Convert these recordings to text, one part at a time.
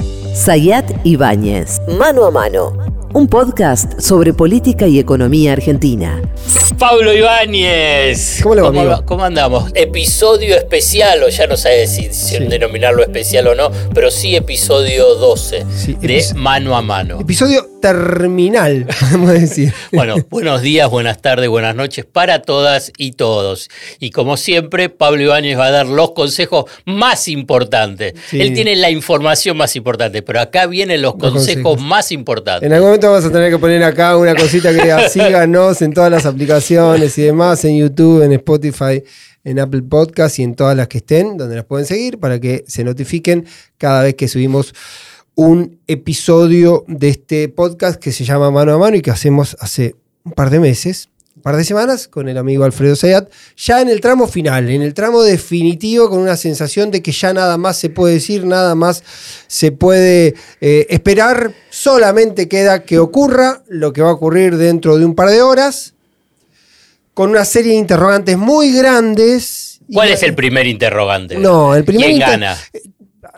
Sayat Ibáñez, Mano a Mano, un podcast sobre política y economía argentina. Pablo Ibáñez. ¿Cómo le va, amigo? ¿Cómo andamos? Episodio especial, o ya no sé si, si Sí. denominarlo especial o no, pero sí episodio 12 Sí, de epi- Mano a Mano. Episodio terminal, podemos decir. Bueno, buenos días, buenas tardes, buenas noches para todas y todos. Y como siempre, Pablo Ibáñez va a dar los consejos más importantes. Sí. Él tiene la información más importante, pero acá vienen los, Los consejos, consejos. más importantes. En algún momento vamos a tener que poner acá una cosita que diga síganos en todas las aplicaciones y demás, en YouTube, en Spotify, en Apple Podcast y en todas las que estén, donde las pueden seguir para que se notifiquen cada vez que subimos un episodio de este podcast que se llama Mano a Mano y que hacemos hace un par de meses, un par de semanas, con el amigo Alfredo Sayat, ya en el tramo final, en el tramo definitivo, con una sensación de que ya nada más se puede decir, nada más se puede eh, esperar, solamente queda que ocurra lo que va a ocurrir dentro de un par de horas, con una serie de interrogantes muy grandes. ¿Cuál Y- es el primer interrogante? No, el primer ¿Quién gana?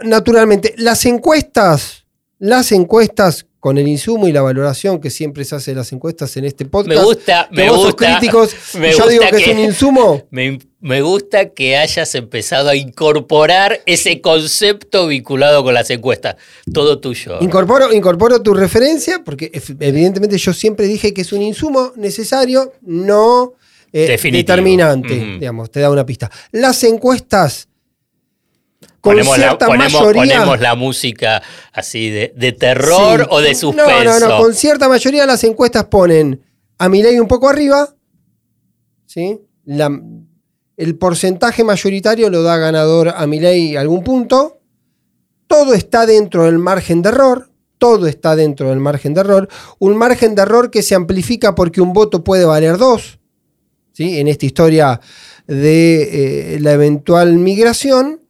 Naturalmente, las encuestas, las encuestas con el insumo y la valoración que siempre se hace de las encuestas en este podcast. Me gusta, me gusta. críticos, me yo digo que, es un insumo. Me, me gusta que hayas empezado a incorporar ese concepto vinculado con las encuestas. Todo tuyo. Incorporo, incorporo tu referencia, porque evidentemente yo siempre dije que es un insumo necesario, no eh, determinante. Digamos, te da una pista. Las encuestas. Con ponemos, la, cierta ponemos- mayoría. ponemos la música así de, de terror Sí. o de suspenso. No, no, no. Con cierta mayoría las encuestas ponen a Milei un poco arriba. ¿sí? La- el porcentaje mayoritario lo da ganador a Milei algún punto. Todo está dentro del margen de error. Todo está dentro del margen de error. Un margen de error que se amplifica porque un voto puede valer dos. ¿sí? En esta historia de eh, la eventual migración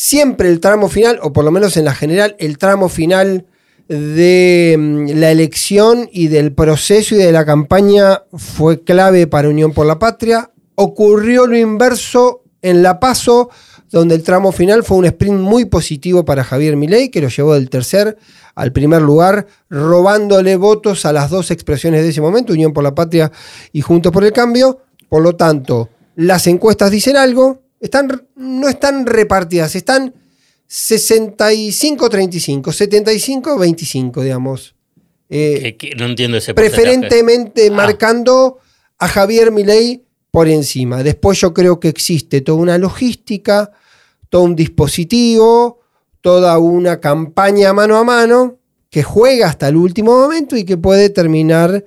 siempre el tramo final, o por lo menos en la general, el tramo final de mm, la elección y del proceso y de la campaña fue clave para Unión por la Patria. Ocurrió lo inverso en La Paso, donde el tramo final fue un sprint muy positivo para Javier Milei, que lo llevó del tercer al primer lugar, robándole votos a las dos expresiones de ese momento, Unión por la Patria y Juntos por el Cambio. Por lo tanto, las encuestas dicen algo, están, no están repartidas, están 65-35, 75-25, digamos. Eh, Que- que no entiendo ese preferentemente Ah. marcando a Javier Milei por encima. Después yo creo que existe toda una logística, todo un dispositivo, toda una campaña mano a mano que juega hasta el último momento y que puede terminar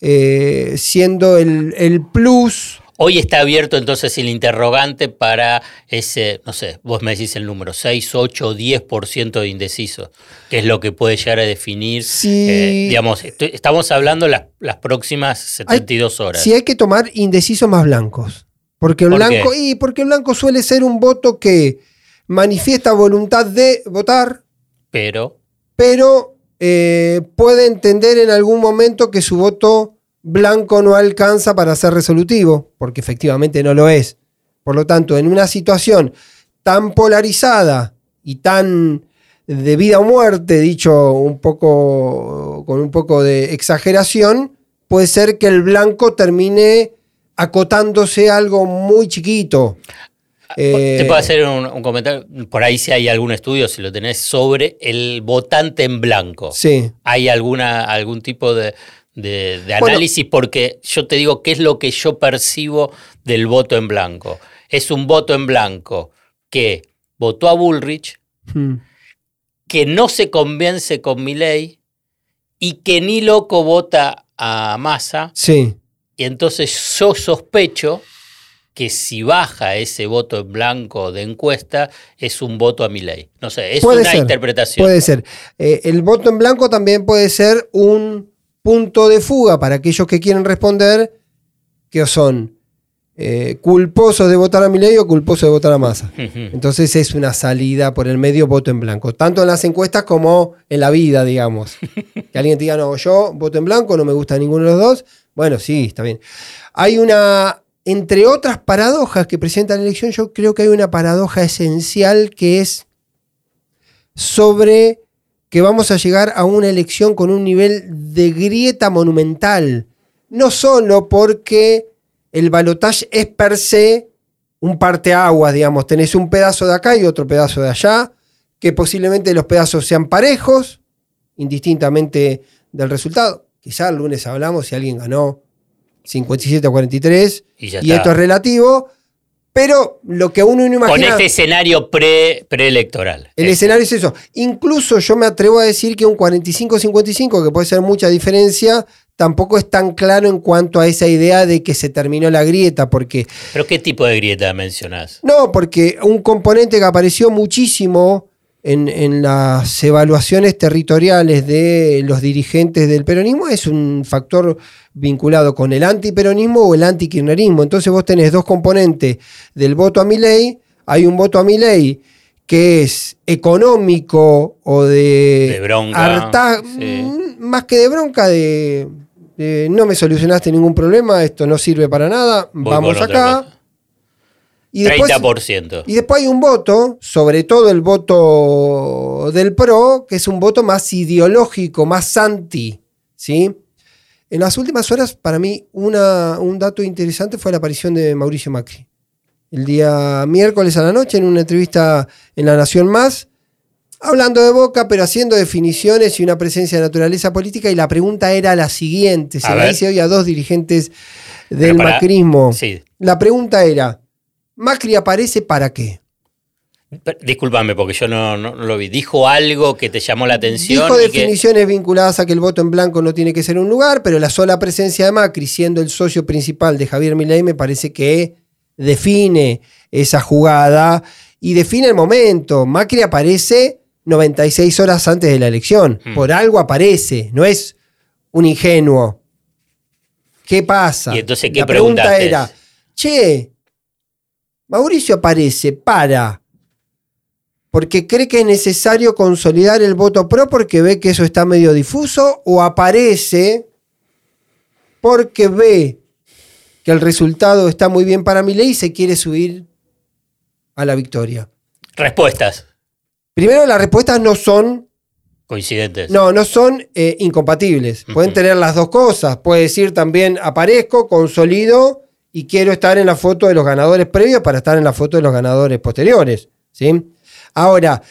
eh, siendo el, el plus. Hoy está abierto entonces el interrogante para ese, no sé, vos me decís el número, 6, 8, 10% de indecisos, que es lo que puede llegar a definir, Sí. eh, digamos, estamos hablando las, las próximas 72 horas. Si hay que tomar indecisos más blancos. Porque el ¿Por blanco, qué? y porque el blanco suele ser un voto que manifiesta voluntad de votar, Pero, pero eh, puede entender en algún momento que su voto blanco no alcanza para ser resolutivo, porque efectivamente no lo es. Por lo tanto, en una situación tan polarizada y tan de vida o muerte, dicho un poco con un poco de exageración, puede ser que el blanco termine acotándose a algo muy chiquito. Eh, te puedo hacer un, un comentario, por ahí si hay algún estudio, si lo tenés, sobre el votante en blanco. Sí. ¿Hay alguna, algún tipo de, de- de Bueno. análisis? Porque yo te digo, ¿qué es lo que yo percibo del voto en blanco? Es un voto en blanco que votó a Bullrich, Hmm. que no se convence con Milei y que ni loco vota a Massa. Sí. Y entonces yo sospecho que si baja ese voto en blanco de encuesta, es un voto a Milei. No sé, es Puede una ser, interpretación. Puede ser. Eh, el voto en blanco también puede ser un punto de fuga para aquellos que quieren responder, que son eh, culposos de votar a Milei o culposos de votar a Massa. Entonces es una salida por el medio voto en blanco, tanto en las encuestas como en la vida, digamos. Que alguien te diga, no, yo voto en blanco, no me gusta ninguno de los dos. Bueno, sí, está bien. Hay una, entre otras paradojas que presenta la elección, yo creo que hay una paradoja esencial que es sobre que vamos a llegar a una elección con un nivel de grieta monumental. No solo porque el balotaje es per se un parteaguas, digamos, tenés un pedazo de acá y otro pedazo de allá, que posiblemente los pedazos sean parejos, indistintamente del resultado. Quizá el lunes hablamos si alguien ganó 57 a 43 Y y esto es relativo, pero lo que uno no Con imagina... este escenario pre, preelectoral. El escenario es eso. Incluso yo me atrevo a decir que un 45-55, que puede ser mucha diferencia, tampoco es tan claro en cuanto a esa idea de que se terminó la grieta, porque ¿Pero qué tipo de grieta mencionás? no, porque un componente que apareció muchísimo en, en las evaluaciones territoriales de los dirigentes del peronismo es un factor vinculado con el antiperonismo o el antikirchnerismo. Entonces vos tenés dos componentes del voto a mi ley. Hay un voto a mi ley que es económico o de, De bronca, harta- sí. mm, más que de bronca, de, de no me solucionaste ningún problema, esto no sirve para nada, Voy vamos acá. Y después, 30%. y después hay un voto, sobre todo el voto del PRO, que es un voto más ideológico, más anti. ¿sí? En las últimas horas, para mí, una- un dato interesante fue la aparición de Mauricio Macri. El día miércoles a la noche, en una entrevista en La Nación Más, hablando de Boca, pero haciendo definiciones y una presencia de naturaleza política. Y la pregunta era la siguiente: se A la hice hoy a dos dirigentes del para- macrismo. Sí. La pregunta era: ¿Macri aparece para qué? Discúlpame porque yo no, no- no lo vi. ¿Dijo algo que te llamó la atención? Dijo y que- definiciones vinculadas a que el voto en blanco no tiene que ser un lugar, pero la sola presencia de Macri siendo el socio principal de Javier Milei me parece que define esa jugada y define el momento. Macri aparece 96 horas antes de la elección. Hmm. Por algo aparece, no es un ingenuo. ¿Qué pasa? ¿Y entonces qué la pregunta era, che, Mauricio aparece para porque cree que es necesario consolidar el voto pro porque ve que eso está medio difuso o aparece porque ve que el resultado está muy bien para mi ley y se quiere subir a la victoria. Respuestas Primero, las respuestas no son, coincidentes. no, no son eh, incompatibles. Pueden tener las dos cosas. Puede decir también aparezco, consolido y quiero estar en la foto de los ganadores previos para estar en la foto de los ganadores posteriores. ¿sí? Ahora,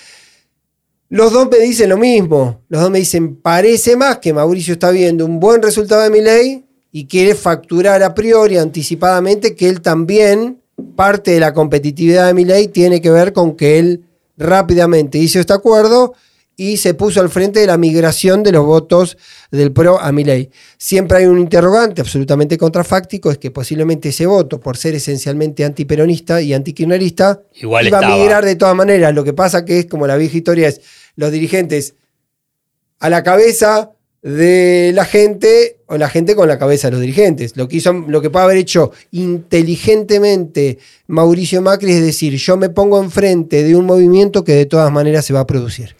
los dos me dicen lo mismo. Los dos me dicen, parece más que Mauricio está viendo un buen resultado de mi ley y quiere facturar a priori, anticipadamente, que él también, parte de la competitividad de mi ley tiene que ver con que él rápidamente hizo este acuerdo y se puso al frente de la migración de los votos del PRO a mi ley. Siempre hay un interrogante absolutamente contrafáctico, es que posiblemente ese voto, por ser esencialmente antiperonista y antikirchnerista, iba estaba. a migrar de todas maneras. Lo que pasa que es como la vieja historia es los dirigentes a la cabeza de la gente o la gente con la cabeza de los dirigentes. Lo que, hizo, lo que puede haber hecho inteligentemente Mauricio Macri es decir, yo me pongo enfrente de un movimiento que de todas maneras se va a producir.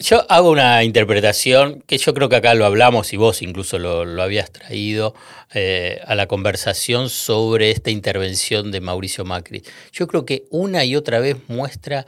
Yo hago una interpretación que yo creo que acá lo hablamos y vos incluso lo, lo habías traído eh, a la conversación sobre esta intervención de Mauricio Macri. Yo creo que una y otra vez muestra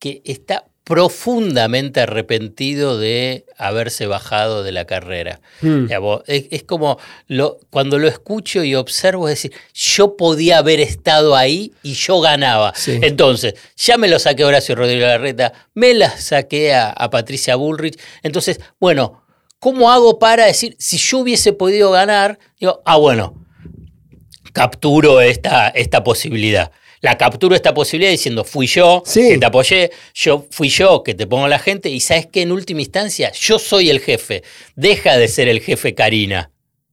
que está profundamente arrepentido de haberse bajado de la carrera. Hmm. Es, es como lo, cuando lo escucho y observo, es decir, yo podía haber estado ahí y yo ganaba. Sí. Entonces, ya me lo saqué a Horacio Rodríguez Larreta, me la saqué a, a Patricia Bullrich. Entonces, bueno, ¿cómo hago para decir, si yo hubiese podido ganar, digo, ah, bueno, capturo esta, esta posibilidad. La capturo esta posibilidad diciendo, fui yo Sí. que te apoyé, yo fui yo que te pongo a la gente, y sabes que en última instancia yo soy el jefe. Deja de ser el jefe Karina.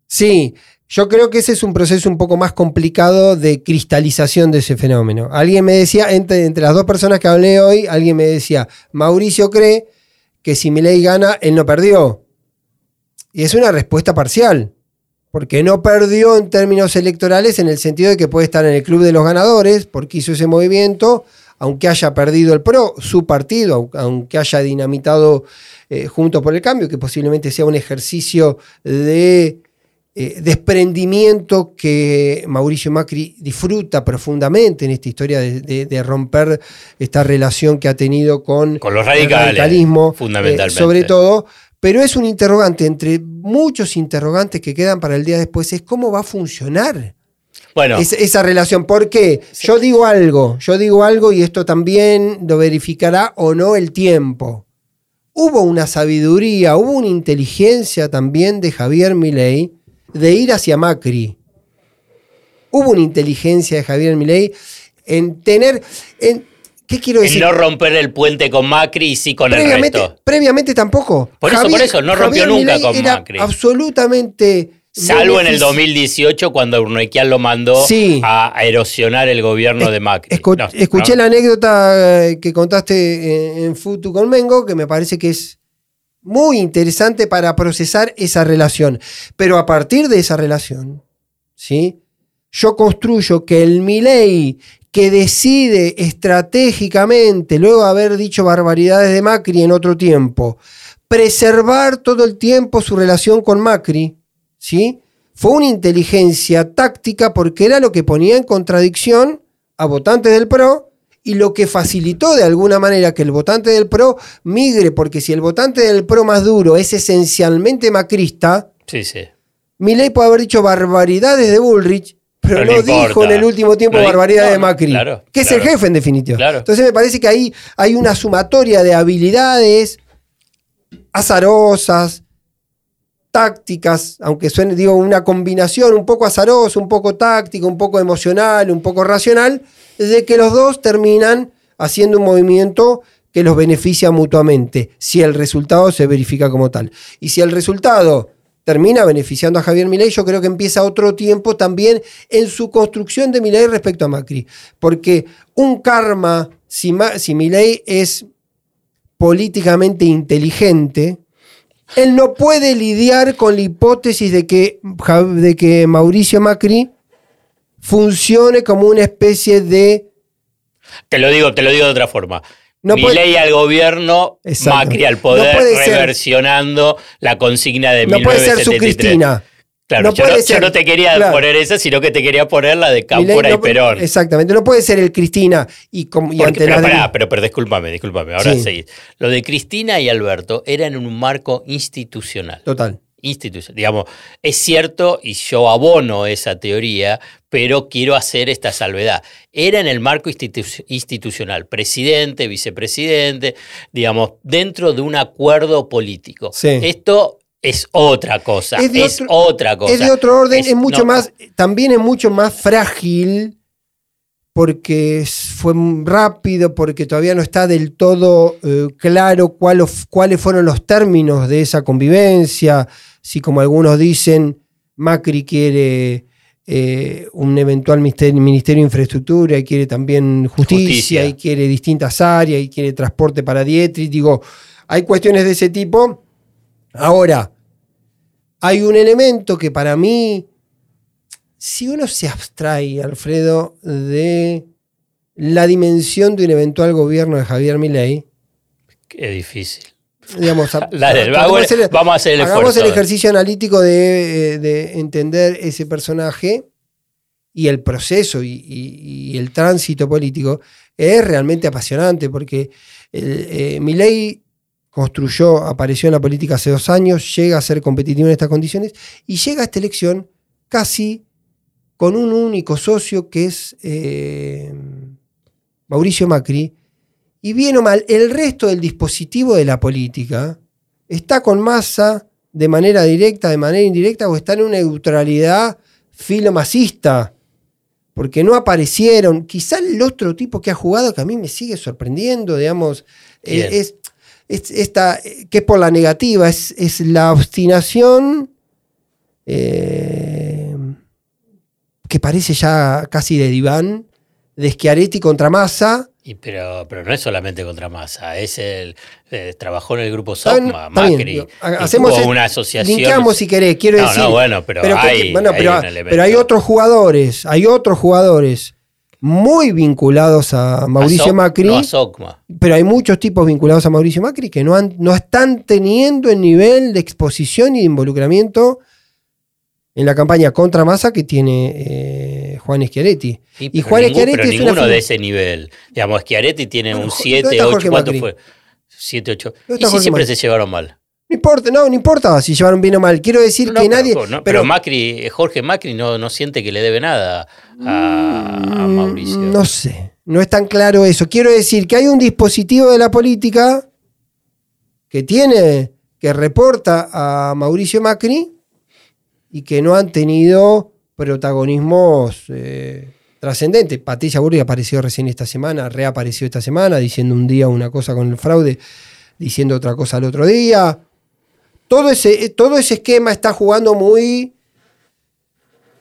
Sí, yo creo que ese es un proceso un poco más complicado de cristalización de ese fenómeno. Alguien me decía, entre, entre las dos personas que hablé hoy, alguien me decía, Mauricio cree que si Milei gana, él no perdió. Y es una respuesta parcial, porque no perdió en términos electorales en el sentido de que puede estar en el club de los ganadores, porque hizo ese movimiento, aunque haya perdido el PRO, su partido, au- aunque haya dinamitado eh, Juntos por el Cambio, que posiblemente sea un ejercicio de eh, desprendimiento que Mauricio Macri disfruta profundamente en esta historia de, de- de romper esta relación que ha tenido con, Con los el radicales, radicalismo, fundamentalmente. eh, sobre todo. Pero es un interrogante, entre muchos interrogantes que quedan para el día después, es cómo va a funcionar Bueno, es- esa relación. ¿Por qué? Yo digo algo, yo digo algo y esto también lo verificará o no el tiempo. Hubo una sabiduría, hubo una inteligencia también de Javier Milei de ir hacia Macri. Hubo una inteligencia de Javier Milei en tener... En, ¿Qué quiero decir? no romper el puente con Macri y sí con el resto. previamente tampoco. Por eso, por eso, no rompió nunca Milei con era Macri. Absolutamente. Salvo en el benefici- 2018 cuando Urnequian lo mandó Sí. a erosionar el gobierno de Macri. Escu- No, escuché no. la anécdota eh, que contaste en, en Futu con Mengo, que me parece que es muy interesante para procesar esa relación. Pero a partir de esa relación, ¿sí? Yo construyo que el Milei que decide estratégicamente, luego de haber dicho barbaridades de Macri en otro tiempo, preservar todo el tiempo su relación con Macri, ¿sí? Fue una inteligencia táctica porque era lo que ponía en contradicción a votantes del PRO y lo que facilitó de alguna manera que el votante del PRO migre, porque si el votante del PRO más duro es esencialmente macrista, Sí, sí. Milei puede haber dicho barbaridades de Bullrich, pero, Pero no, dijo en el último tiempo No no, de Macri, claro, que es claro. el jefe en definitiva. Claro. Entonces me parece que ahí hay una sumatoria de habilidades azarosas, tácticas, aunque suene, digo, una combinación un poco azarosa, un poco táctica, un poco emocional, un poco racional, de que los dos terminan haciendo un movimiento que los beneficia mutuamente, si el resultado se verifica como tal. Y si el resultado termina beneficiando a Javier Milei, yo creo que empieza otro tiempo también en su construcción de Milei respecto a Macri. Porque un karma, si, Milei es políticamente inteligente, él no puede lidiar con la hipótesis de que, de que Mauricio Macri funcione como una especie de... Te lo digo, te lo digo de otra forma. No Milei al gobierno, Exacto. Macri al No poder, ser- reversionando la consigna de No puede ser su 1973. Cristina. Claro, No yo, no, yo no te quería claro. poner esa, sino que te quería poner la de Cámpora y no- Perón. Exactamente, no puede ser el Cristina y, como, y Porque- ante pero, la... pará, pero, pero discúlpame, discúlpame, ahora Sí. seguís. Lo de Cristina y Alberto era en un marco institucional. Total. Institucional. Digamos, es cierto y yo abono esa teoría, pero quiero hacer esta salvedad. Era en el marco institu- institucional, presidente, vicepresidente, digamos, dentro de un acuerdo político. Sí. Esto es otra cosa, Es es, de otro- otra cosa. Es de otro orden, es, Es- mucho no, más, también es mucho más frágil porque fue rápido, porque todavía no está del todo eh, claro cuál cuáles fueron los términos de esa convivencia, si como algunos dicen, Macri quiere eh, un eventual ministerio, ministerio de infraestructura y quiere también justicia, Justicia. y quiere distintas áreas y quiere transporte para Dietrich, digo, hay cuestiones de ese tipo. Ahora, hay un elemento que para mí, si uno se abstrae, Alfredo, de la dimensión de un eventual gobierno de Javier Milei, Qué difícil. Digamos, a- Dale, tratemos vamos- a hacer el hagamos esfuerzo. el ejercicio analítico de, eh, de entender ese personaje y el proceso y, y- y el tránsito político es realmente apasionante porque eh, Milei construyó, apareció en la política hace dos años, llega a ser competitivo en estas condiciones y llega a esta elección casi con un único socio que es eh, Mauricio Macri. Y bien o mal, el resto del dispositivo de la política está con masa de manera directa, de manera indirecta, o está en una neutralidad filomasista. Porque no aparecieron. Quizá el otro tipo que ha jugado, que a mí me sigue sorprendiendo, digamos, eh, es, es esta, que es por la negativa, es, es la obstinación eh, que parece ya casi de diván, de Schiaretti contra Massa. Y pero, pero no es solamente contra Massa, es el eh, trabajó en el grupo bien, SOCMA, bien, Macri. hacemos tuvo el- una asociación. Linkeamos si querés, quiero No, decir. no, bueno, pero hay- bueno, pero, hay otros jugadores, hay otros jugadores muy vinculados a Mauricio A Macri, No a SOCMA. pero hay muchos tipos vinculados a Mauricio Macri que no, han- no están teniendo el nivel de exposición y de involucramiento en la campaña contra Massa que tiene eh, Juan Schiaretti. y Juan Schiaretti pero ninguno de ese nivel. Digamos, Schiaretti tiene un 7, 8, ¿cuánto fue? 7, 8. Y si siempre se llevaron mal. No importa, no, no importa si llevaron bien o mal. Quiero decir que nadie. Pero, Macri, Jorge Macri no, no siente que le debe nada a, mm, Mauricio. No sé, no es tan claro eso. Quiero decir que hay un dispositivo de la política que tiene, que reporta a Mauricio Macri y que no han tenido protagonismos eh, trascendentes. Patricia Burri apareció recién esta semana, reapareció esta semana, diciendo un día una cosa con el fraude, diciendo otra cosa al otro día. Todo ese, todo ese esquema está jugando muy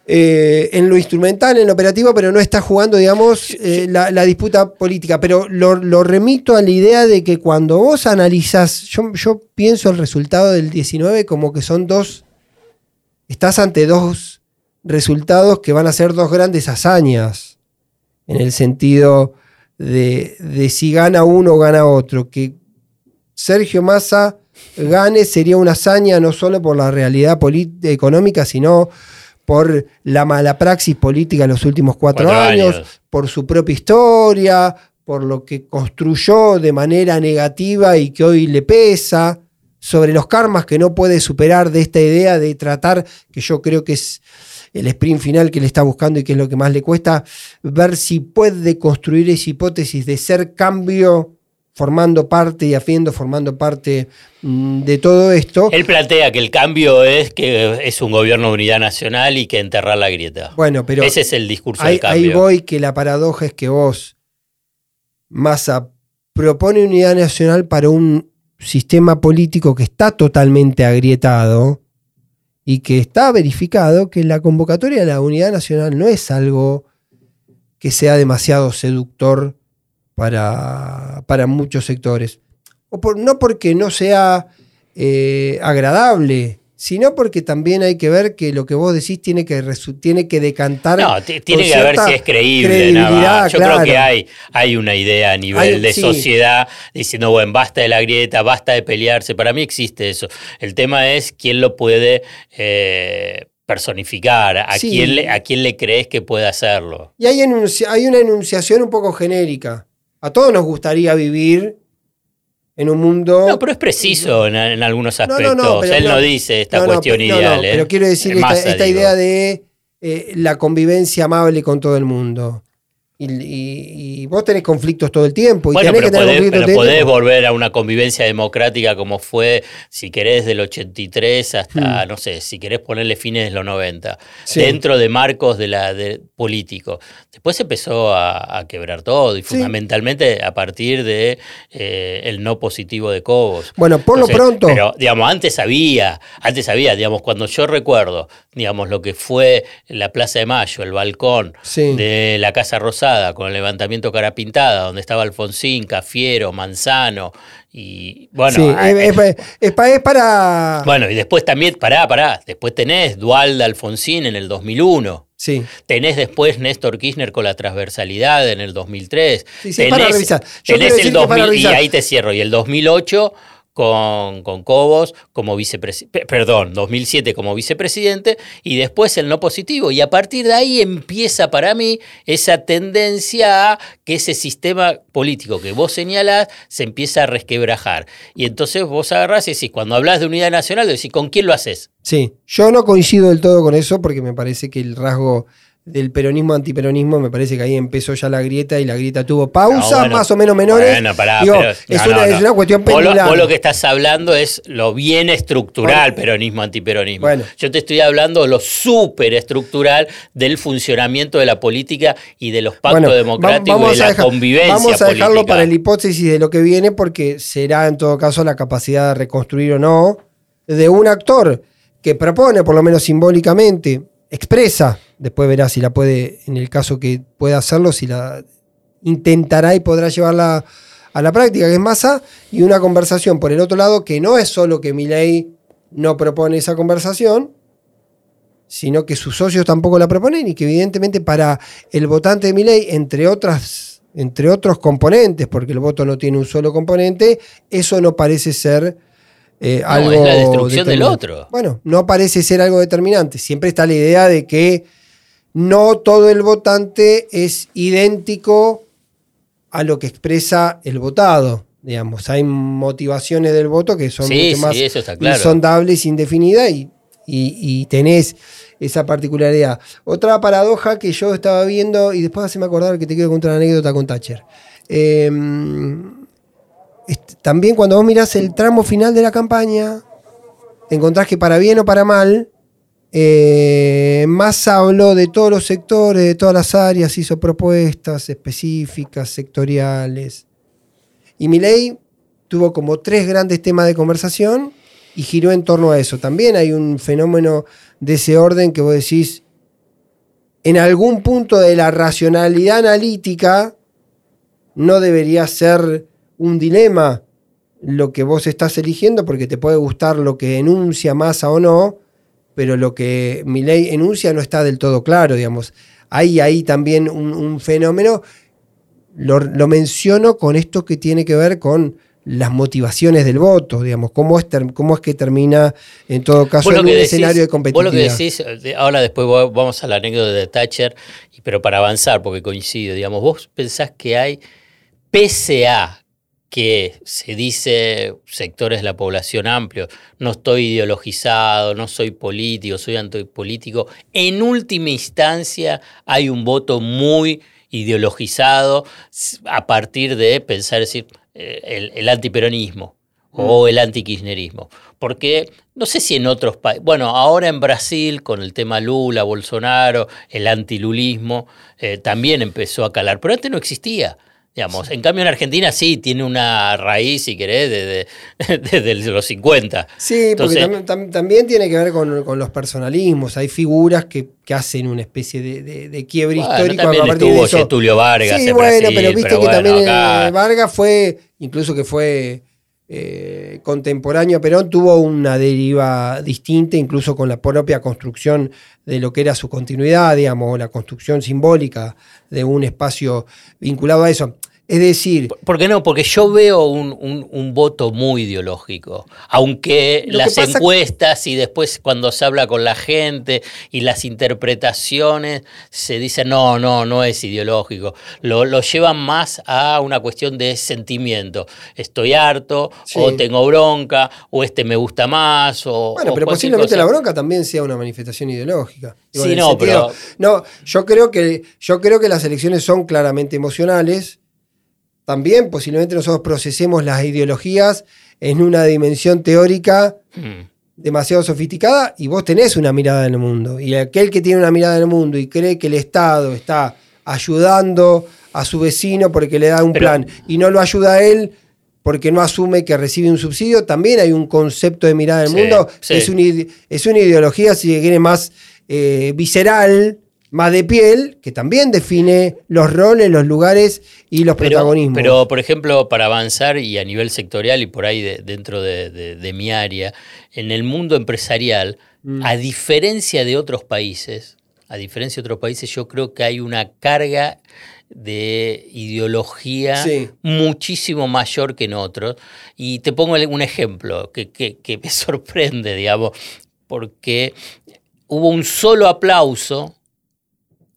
eh, en lo instrumental, en lo operativo, pero no está jugando, digamos, eh, la, disputa política. Pero lo, remito a la idea de que cuando vos analizás, yo, yo pienso el resultado del 19 como que son dos estás ante dos resultados que van a ser dos grandes hazañas, en el sentido de, si gana uno o gana otro. Que Sergio Massa gane sería una hazaña no solo por la realidad económica, sino por la mala praxis política en los últimos cuatro, años, por su propia historia, por lo que construyó de manera negativa y que hoy le pesa sobre los karmas que no puede superar de esta idea de tratar, que yo creo que es el sprint final que le está buscando y que es lo que más le cuesta, ver si puede construir esa hipótesis de ser cambio formando parte y haciendo formando parte mm, de todo esto. Él plantea que el cambio es que es un gobierno de unidad nacional y que enterrar la grieta. Bueno, pero ese es el discurso del cambio. Ahí voy que la paradoja es que vos, Massa, propone unidad nacional para un sistema político que está totalmente agrietado y que está verificado que la convocatoria de la unidad nacional no es algo que sea demasiado seductor para, para muchos sectores. O no porque no sea eh, agradable, sino porque también hay que ver que lo que vos decís tiene que, tiene que decantar. No, tiene que ver si es creíble. Yo creo que hay, hay una idea a nivel de sociedad diciendo, bueno, basta de la grieta, basta de pelearse. Para mí existe eso. El tema es quién lo puede eh, personificar, a, quién le, a quién le crees que puede hacerlo. Y hay, hay una enunciación un poco genérica. A todos nos gustaría vivir en un mundo. No, pero es preciso en, algunos aspectos. Él no dice esta cuestión ideal. ¿eh? Pero quiero decir esta, idea de eh, la convivencia amable con todo el mundo. Y, vos tenés conflictos todo el tiempo. Y bueno, pero, podés, podés volver a una convivencia democrática como fue, si querés, del 83 hasta, hmm. no sé, si querés ponerle fines de los 90, dentro de marcos de la de, político. Después empezó a, quebrar todo y fundamentalmente a partir de eh, el no positivo de Cobos. Bueno, por lo pronto. Pero, digamos, antes había, antes había, digamos, cuando yo recuerdo, digamos, lo que fue la Plaza de Mayo, el balcón de la Casa Rosada, con el levantamiento cara pintada, donde estaba Alfonsín, Cafiero, Manzano, y bueno. es, para. Bueno, y después también, pará, pará. Después tenés Dualda Alfonsín en el 2001. Sí. Tenés después Néstor Kirchner con la transversalidad en el 2003. Sí, sí, para revisar. tenés el 2000, y ahí te cierro. Y el 2008 con, con Cobos como vicepresidente, perdón, 2007 como vicepresidente y después el no positivo. Y a partir de ahí empieza para mí esa tendencia a que ese sistema político que vos señalás se empieza a resquebrajar. Y entonces vos agarrás y decís, cuando hablas de unidad nacional, decís, ¿con quién lo haces? Sí, yo no coincido del todo con eso porque me parece que el rasgo del peronismo antiperonismo, me parece que ahí empezó ya la grieta y la grieta tuvo pausas más o menos menores. Bueno, pará, es, una, cuestión pendular. Vos lo, que estás hablando es lo bien estructural peronismo antiperonismo. Bueno. Yo te estoy hablando de lo súper estructural del funcionamiento de la política y de los pactos democráticos y de la convivencia. Vamos a dejarlo para el hipótesis de lo que viene porque será en todo caso la capacidad de reconstruir o no de un actor que propone, por lo menos simbólicamente, expresa Después verá si la puede, en el caso que pueda hacerlo, si la intentará y podrá llevarla a la práctica, que es masa, y una conversación por el otro lado, que no es solo que Milei no propone esa conversación, sino que sus socios tampoco la proponen y que evidentemente para el votante de Milei, entre otras entre otros componentes, porque el voto no tiene un solo componente, eso no parece ser eh, No, algo es la destrucción del otro. Bueno, no parece ser algo determinante. Siempre está la idea de que no todo el votante es idéntico a lo que expresa el votado. Digamos, hay motivaciones del voto que son Sí, mucho más sí, claro. insondables, indefinidas y, y- y tenés esa particularidad. Otra paradoja que yo estaba viendo, y después se me acordar que te quiero contar una anécdota con Thatcher. Eh, est- también cuando vos mirás el tramo final de la campaña, te encontrás que para bien o para mal, eh, Massa habló de todos los sectores, de todas las áreas, hizo propuestas específicas, sectoriales. Y Milei tuvo como tres grandes temas de conversación y giró en torno a eso. También hay un fenómeno de ese orden que vos decís, en algún punto de la racionalidad analítica, no debería ser un dilema lo que vos estás eligiendo, porque te puede gustar lo que enuncia Massa o no, pero lo que Milei enuncia no está del todo claro, digamos. Hay ahí también un, un fenómeno, lo, lo menciono con esto que tiene que ver con las motivaciones del voto, digamos, cómo es, cómo es que termina en todo caso Vos en un decís- escenario de Vos competitividad. lo que decís, eh, ahora después vamos a la anécdota de Thatcher, pero para avanzar, porque coincido, digamos, vos pensás que hay, pese a que se dice sectores de la población amplio, no estoy ideologizado, no soy político, soy antipolítico, en última instancia hay un voto muy ideologizado a partir de pensar, decir, eh, el, el antiperonismo o el antikirchnerismo. Porque no sé si en otros países, bueno, ahora en Brasil con el tema Lula, Bolsonaro, el antilulismo, eh, también empezó a calar, pero antes no existía. Digamos. En cambio en Argentina sí tiene una raíz, si querés, desde de, de los 50. Sí, porque Entonces- tam- tam- también tiene que ver con, con los personalismos. Hay figuras que, que hacen una especie de, de- de quiebre Bueno, histórico también a partir de estuvo eso. Getulio Vargas Sí, en bueno, Brasil, pero viste pero que bueno, también acá- eh, Vargas fue, incluso que fue eh, contemporáneo a Perón, tuvo una deriva distinta, incluso con la propia construcción de lo que era su continuidad, digamos, la construcción simbólica de un espacio vinculado a eso. Es decir, ¿Por qué no? Porque yo veo un, un- un voto muy ideológico. Aunque las pasa- encuestas y después cuando se habla con la gente y las interpretaciones se dice no, no, no es ideológico. Lo, lo llevan más a una cuestión de sentimiento. Estoy harto, Sí. o tengo bronca, o este me gusta más, o. Bueno, pero posiblemente cosa. la bronca también sea una manifestación ideológica. Digo, Sí, no, pero- No, yo creo, que, yo creo que las elecciones son claramente emocionales. También posiblemente nosotros procesemos las ideologías en una dimensión teórica Mm. demasiado sofisticada y vos tenés una mirada en el mundo. Y aquel que tiene una mirada en el mundo y cree que el Estado está ayudando a su vecino porque le da un Pero- plan y no lo ayuda a él porque no asume que recibe un subsidio, también hay un concepto de mirada del Sí, mundo. sí. Es, una, es una ideología, si quiere, más eh, visceral, más de piel, que también define los roles, los lugares y los Pero, protagonismos. pero, por ejemplo, para avanzar y a nivel sectorial y por ahí de- dentro de, de- de mi área, en el mundo empresarial, Mm. a diferencia de otros países, a diferencia de otros países, yo creo que hay una carga de ideología Sí. muchísimo mayor que en otros. Y te pongo un ejemplo que, que- que me sorprende, digamos, porque hubo un solo aplauso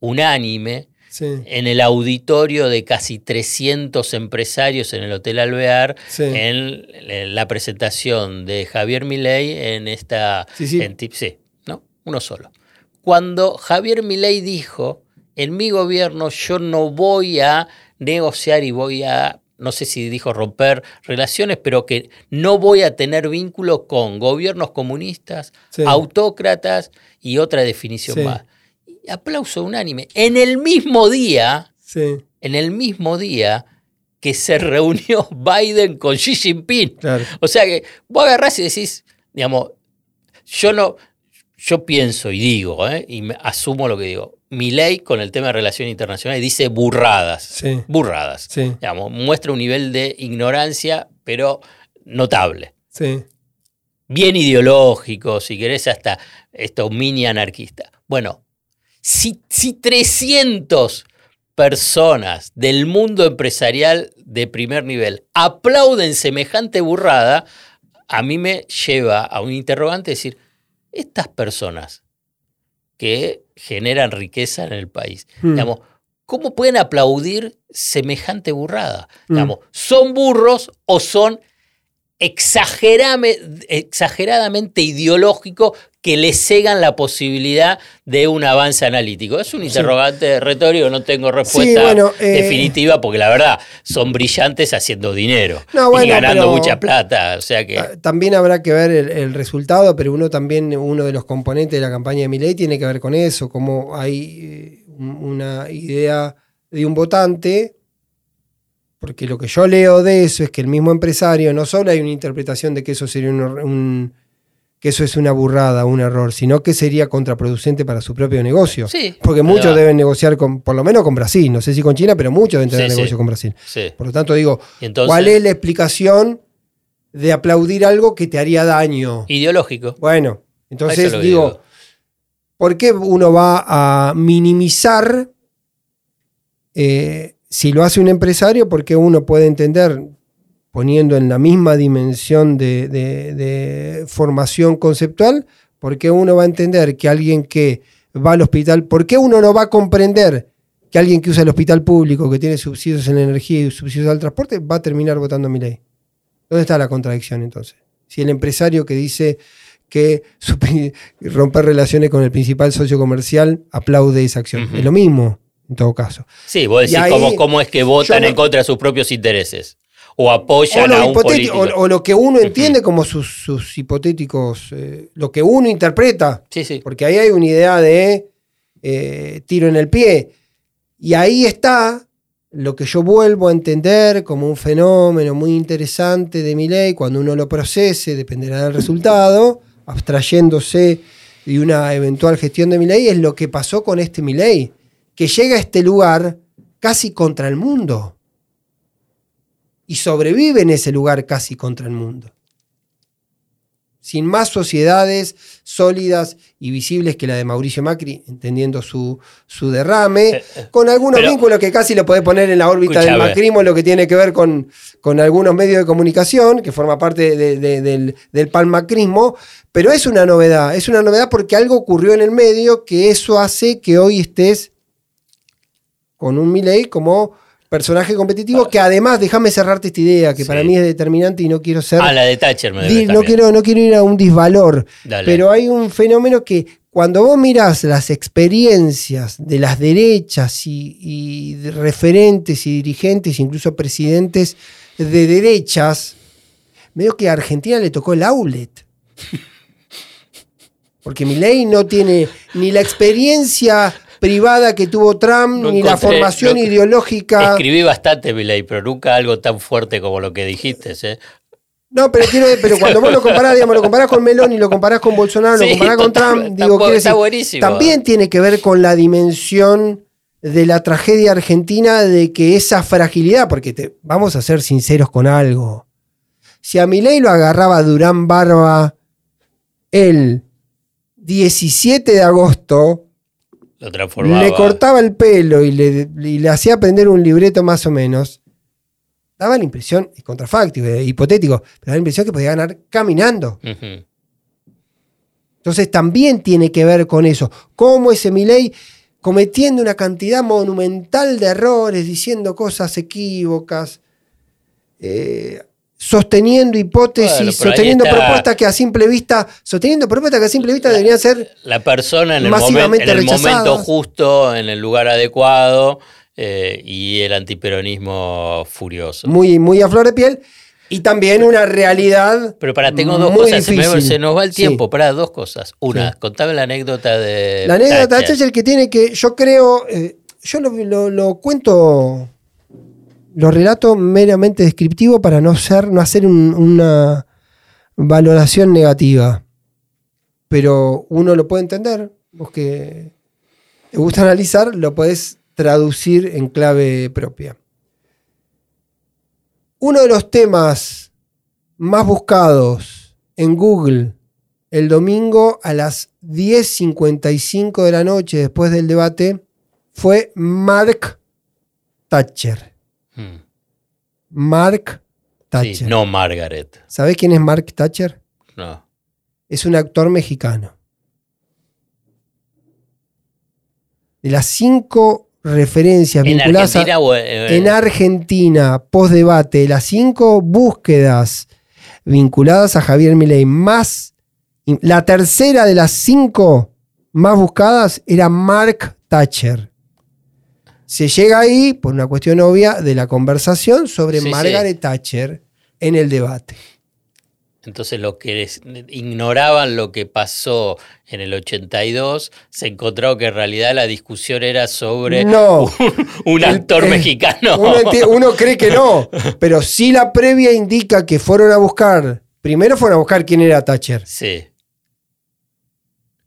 unánime Sí, en el auditorio de casi 300 empresarios en el Hotel Alvear sí. en, en la presentación de Javier Milei en esta Sí, sí. en tip- sí, ¿no? Uno solo. Cuando Javier Milei dijo, en mi gobierno yo no voy a negociar y voy a no sé si dijo romper relaciones, pero que no voy a tener vínculo con gobiernos comunistas, autócratas y otra definición más. Aplauso unánime. En el mismo día, sí, en el mismo día que se reunió Biden con Xi Jinping. claro. O sea que vos agarrás y decís, digamos, yo no, yo pienso y digo, ¿eh? y me- asumo lo que digo. Mi ley con el tema de relaciones internacionales dice burradas. Sí. Burradas. Sí, Digamos, muestra un nivel de ignorancia, pero notable. sí. Bien ideológico, si querés, hasta esto mini anarquista. Bueno, si, si 300 personas del mundo empresarial de primer nivel aplauden semejante burrada, a mí me lleva a un interrogante decir, estas personas que generan riqueza en el país, Hmm. digamos, ¿cómo pueden aplaudir semejante burrada? Mm. Digamos, ¿son burros o son exageradamente ideológicos que le cegan la posibilidad de un avance analítico? Es un interrogante retórico, no tengo respuesta bueno, eh, definitiva porque la verdad son brillantes haciendo dinero No, y ganando pero- mucha plata. O sea que... También habrá que ver el, el resultado, pero uno también, uno de los componentes de la campaña de Milei tiene que ver con eso, como hay eh, un- una idea de un votante, porque lo que yo leo de eso es que el mismo empresario, no solo hay una interpretación de que eso sería un, un- que eso es una burrada, un error, sino que sería contraproducente para su propio negocio. Sí, Porque muchos deben negociar con, por lo menos con Brasil, no sé si con China, pero muchos deben tener Sí, sí. negocio con Brasil. Sí. Por lo tanto, digo, entonces, ¿cuál es la explicación de aplaudir algo que te haría daño? ideológico. Bueno, entonces digo, digo. ¿por qué uno va a minimizar eh, si lo hace un empresario? Porque uno puede entender, poniendo en la misma dimensión de, de- de formación conceptual, ¿por qué uno va a entender que alguien que va al hospital, ¿por qué uno no va a comprender que alguien que usa el hospital público, que tiene subsidios en la energía y subsidios al transporte, va a terminar votando a mi ley? ¿Dónde está la contradicción entonces? Si el empresario que dice que romper relaciones con el principal socio comercial aplaude esa acción. Es lo mismo, en todo caso. Sí, vos decís ahí- cómo, cómo es que votan no- en contra de sus propios intereses. O O apoyan lo, a un político. o- o lo que uno entiende como sus, sus hipotéticos, eh, lo que uno interpreta, Sí, sí. porque ahí hay una idea de eh, tiro en el pie. Y ahí está lo que yo vuelvo a entender como un fenómeno muy interesante de mi ley, cuando uno lo procese, dependerá del resultado, abstrayéndose de una eventual gestión de mi ley, es lo que pasó con este mi ley, que llega a este lugar casi contra el mundo. Y sobrevive en ese lugar casi contra el mundo. Sin más sociedades sólidas y visibles que la de Mauricio Macri, entendiendo su, su derrame, Eh, eh, con algunos pero- vínculos que casi lo podés poner en la órbita del macrismo, lo que tiene que ver con, con algunos medios de comunicación, que forma parte de- de- del, del palmacrismo, pero es una novedad, es una novedad porque algo ocurrió en el medio que eso hace que hoy estés con un Milei como personaje competitivo, que además, déjame cerrarte esta idea, que Sí. para mí es determinante y no quiero ser... Ah, la de Thatcher me Di- no, quiero, no quiero ir a un disvalor, Dale. pero hay un fenómeno que cuando vos mirás las experiencias de las derechas y, y de referentes y dirigentes, incluso presidentes de derechas, veo que a Argentina le tocó el outlet. Porque Milei no tiene ni la experiencia privada que tuvo Trump, No ni la formación no- ideológica. Escribí bastante, Milei, pero nunca algo tan fuerte como lo que dijiste. ¿eh? No, pero quiero, pero cuando vos lo comparás, digamos, lo comparás con Meloni, lo comparás con Bolsonaro, lo comparás con está- Trump, está digo, está decir, buenísimo. también tiene que ver con la dimensión de la tragedia argentina de que esa fragilidad, porque te- vamos a ser sinceros con algo. Si a Milei lo agarraba Durán Barba el 17 de agosto, Lo transformaba. le cortaba el pelo y le, y le hacía aprender un libreto más o menos, daba la impresión, es contrafáctico, es hipotético, pero daba la impresión que podía ganar caminando. Entonces también tiene que ver con eso. Cómo ese Milei cometiendo una cantidad monumental de errores, diciendo cosas equívocas, eh, sosteniendo hipótesis, Bueno, sosteniendo propuestas que a simple vista, sosteniendo propuestas que a simple vista deberían ser La persona en el, momen- Masivamente en el momento justo, en el lugar adecuado eh, y el antiperonismo furioso. muy, muy a flor de piel. Y también una realidad. Pero para, tengo dos muy cosas, se, me- difícil. se nos va el Sí. tiempo, para dos cosas. Una, Sí. contame la anécdota de La anécdota de Thatcher. Thatcher que tiene que, yo creo, eh, yo lo, lo- lo cuento, lo relato meramente descriptivo para no ser, no hacer un- una valoración negativa. Pero uno lo puede entender, vos que te gusta analizar, lo podés traducir en clave propia. Uno de los temas más buscados en Google el domingo a las 10.55 de la noche después del debate fue Mark Thatcher. Mm. Mark Thatcher. Sí, no Margaret. ¿Sabés quién es Mark Thatcher? No. Es un actor mexicano. De las cinco referencias ¿En vinculadas a- Argentina o eh, en Argentina, post-debate, las cinco búsquedas vinculadas a Javier Milei, más la tercera de las cinco más buscadas era Mark Thatcher. Se llega ahí por una cuestión obvia de la conversación sobre Sí, sí. Margaret Thatcher en el debate. Entonces los que ignoraban lo que pasó en el 82 se encontró que en realidad la discusión era sobre No. un, un El- actor eh, mexicano. Uno, uno cree que no, pero sí la previa indica que fueron a buscar, primero fueron a buscar quién era Thatcher. Sí,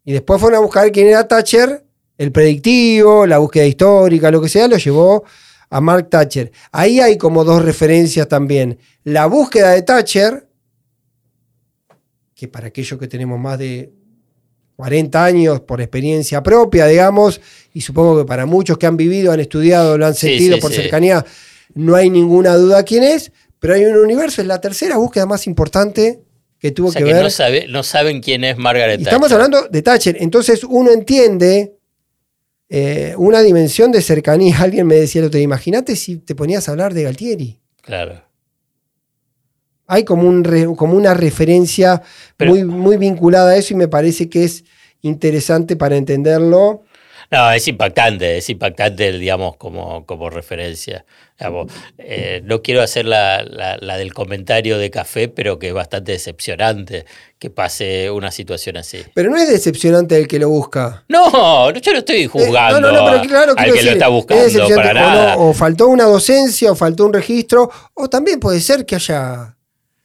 Y después fueron a buscar quién era Thatcher, el predictivo, la búsqueda histórica, lo que sea, lo llevó a Mark Thatcher. Ahí hay como dos referencias también. La búsqueda de Thatcher, que para aquellos que tenemos más de 40 años por experiencia propia, digamos, y supongo que para muchos que han vivido, han estudiado, lo han sentido sí, por sí. cercanía, no hay ninguna duda quién es, pero hay un universo, es la tercera búsqueda más importante que tuvo o sea que, que ver no, sabe- no saben quién es Margaret y estamos Thatcher. hablando de Thatcher. Entonces uno entiende eh, una dimensión de cercanía. Alguien me decía día, imagínate si te ponías a hablar de Galtieri. Claro. Hay como, un re- como una referencia Pero- muy, muy vinculada a eso y me parece que es interesante para entenderlo. No, es impactante, es impactante, digamos, como, como referencia. Digamos, eh, no quiero hacer la, la- la del comentario de café, pero que es bastante decepcionante que pase una situación así. Pero no es decepcionante el que lo busca. No, yo no estoy Eh, juzgando no, no, no, pero claro, al que lo decir, está es buscando, para o nada. o faltó una docencia, o faltó un registro, o también puede ser que haya.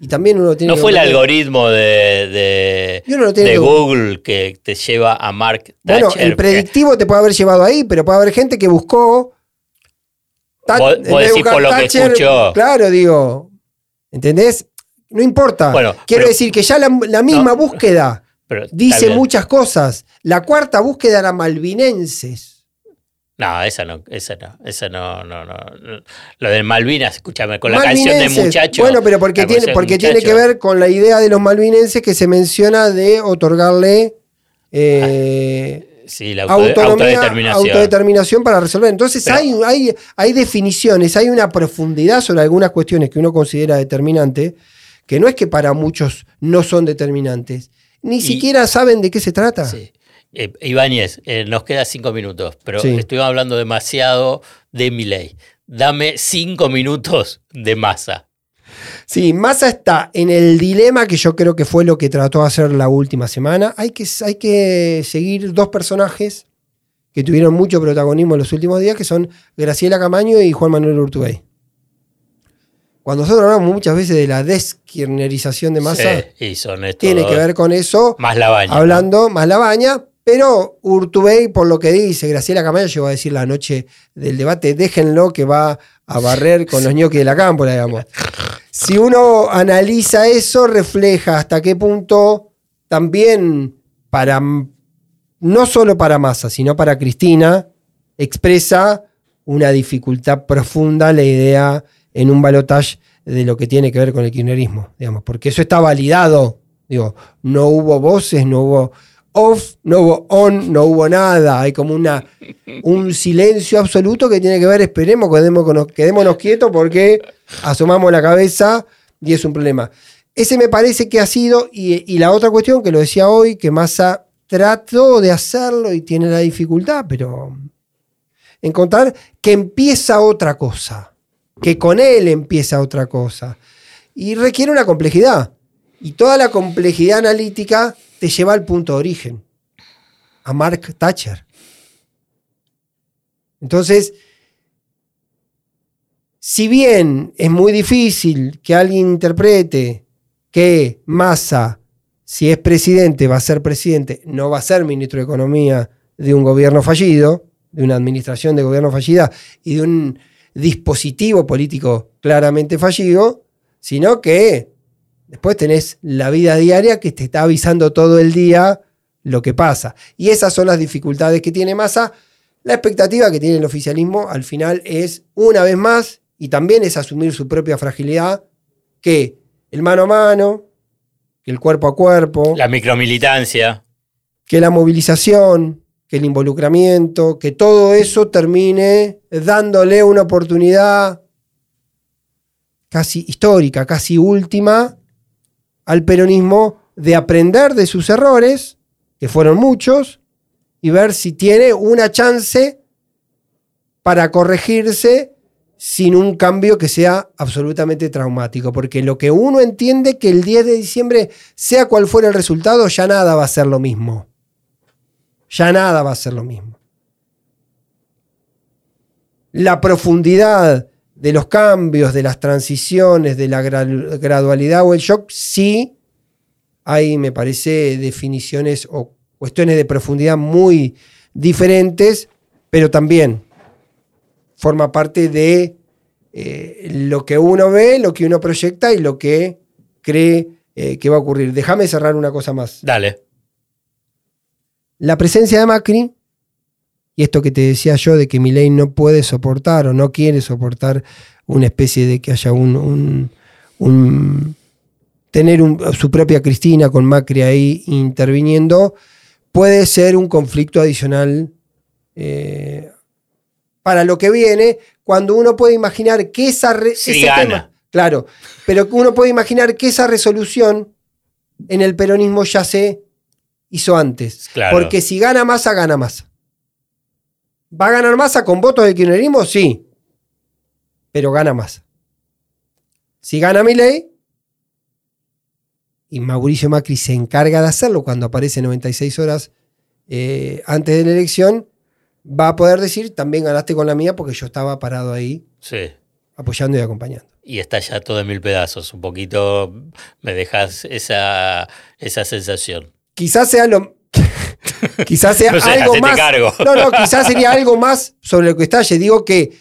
Y también uno tiene No que fue el algoritmo de, de, Google que te lleva a Mark Bueno, Thatcher. el predictivo te puede haber llevado ahí, pero puede haber gente que buscó. Vos- decís por lo que escuchó. Claro, digo. ¿Entendés? No importa. Bueno, Quiero pero- decir que ya la, la misma No. búsqueda Pero dice muchas cosas. La cuarta búsqueda era malvinenses. No, esa no, esa no, esa no, no, no. Lo de Malvinas, escúchame, con la canción de muchacho. Bueno, pero porque, tiene, porque tiene que ver con la idea de los malvinenses que se menciona de otorgarle eh, Sí, la auto- autonomía, autodeterminación. autodeterminación para resolver. Entonces Pero- hay, hay, hay definiciones, hay una profundidad sobre algunas cuestiones que uno considera determinante, que no es que para muchos no son determinantes, ni Y- siquiera saben de qué se trata. Sí. Eh, Ibáñez, eh, nos queda cinco minutos, pero Sí. estuvimos hablando demasiado de Milei. Dame cinco minutos de masa. Sí, Massa está en el dilema que yo creo que fue lo que trató de hacer la última semana. Hay que, hay que seguir dos personajes que tuvieron mucho protagonismo en los últimos días, que son Graciela Camaño y Juan Manuel Urtubey. Cuando nosotros hablamos muchas veces de la deskirnerización de Massa, Sí, tiene que ver con eso, más la baña. hablando más la baña, pero Urtubey, por lo que dice, Graciela Camaño llegó a decir la noche del debate, déjenlo que va a barrer con los ñoquis de la cámpora, digamos. Si uno analiza eso, refleja hasta qué punto también para, no solo para Massa, sino para Cristina, expresa una dificultad profunda la idea en un balotaje de lo que tiene que ver con el kirchnerismo, digamos, porque eso está validado, digo, no hubo voces, no hubo off, no hubo on, no hubo nada, hay como una, un silencio absoluto que tiene que ver, esperemos, quedémonos, quedémonos quietos porque asomamos la cabeza y es un problema. Ese me parece que ha sido, y, y la otra cuestión que lo decía hoy, que Massa trató de hacerlo y tiene la dificultad, pero encontrar que empieza otra cosa, que con él empieza otra cosa. Y requiere una complejidad. Y toda la complejidad analítica te lleva al punto de origen, a Mark Thatcher. Entonces, si bien es muy difícil que alguien interprete que Massa, si es presidente, va a ser presidente, no va a ser ministro de Economía de un gobierno fallido, de una administración de gobierno fallida y de un dispositivo político claramente fallido, sino que después tenés la vida diaria que te está avisando todo el día lo que pasa. Y esas son las dificultades que tiene Massa. La expectativa que tiene el oficialismo al final es, una vez más, y también es asumir su propia fragilidad, que el mano a mano, que el cuerpo a cuerpo, La micromilitancia. que la movilización, que el involucramiento, que todo eso termine dándole una oportunidad casi histórica, casi última al peronismo de aprender de sus errores, que fueron muchos, y ver si tiene una chance para corregirse sin un cambio que sea absolutamente traumático. Porque lo que uno entiende que el 10 de diciembre, sea cual fuera el resultado, ya nada va a ser lo mismo. Ya nada va a ser lo mismo. La profundidad de los cambios, de las transiciones, de la gra- gradualidad o el shock, sí hay, me parece, definiciones o cuestiones de profundidad muy diferentes, pero también forma parte de eh, lo que uno ve, lo que uno proyecta y lo que cree eh, que va a ocurrir. Déjame cerrar una cosa más. Dale. La presencia de Macri, y esto que te decía yo de que Milei no puede soportar o no quiere soportar una especie de que haya un, un- un- tener un- su propia Cristina con Macri ahí interviniendo, puede ser un conflicto adicional eh, para lo que viene, cuando uno puede imaginar que esa ese gana. tema, claro, pero uno puede imaginar que esa resolución en el peronismo ya se hizo antes. Claro. Porque si gana masa, gana masa. ¿Va a ganar masa con votos del kirchnerismo? Sí. Pero gana masa. Si gana Milei, y Mauricio Macri se encarga de hacerlo cuando aparece 96 horas eh, antes de la elección, va a poder decir, también ganaste con la mía porque yo estaba parado ahí Sí. apoyando y acompañando. Y está ya todo en mil pedazos. Un poquito me dejas esa, esa sensación. Quizás sea lo... quizás sea No sé, algo más... cargo. No, no, quizás sería algo más sobre lo que estalle. Digo que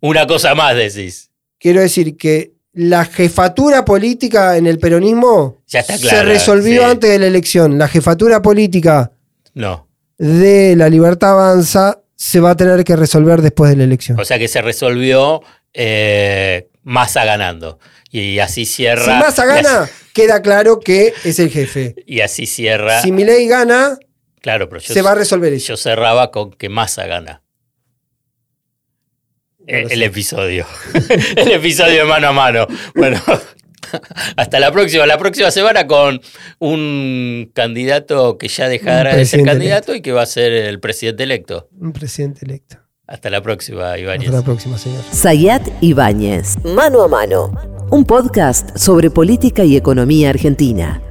Una cosa más decís. quiero decir que la jefatura política en el peronismo Ya está se clara, resolvió sí. antes de la elección. La jefatura política No. de la libertad avanza se va a tener que resolver después de la elección. O sea que se resolvió eh, Massa ganando. Y así cierra. Si Massa gana, queda claro que es el jefe. Y así cierra. Si Milei gana, claro, pero yo, se va a resolver eso. yo cerraba con que Massa gana. Lo el, el episodio. el episodio de mano a mano. Bueno, hasta la próxima. La próxima semana con un candidato que ya dejará de ser candidato y que va a ser el presidente electo. Un presidente electo. Hasta la próxima, Ibáñez. Hasta la próxima, señor. Sayat Ibáñez, Mano a Mano, un podcast sobre política y economía argentina.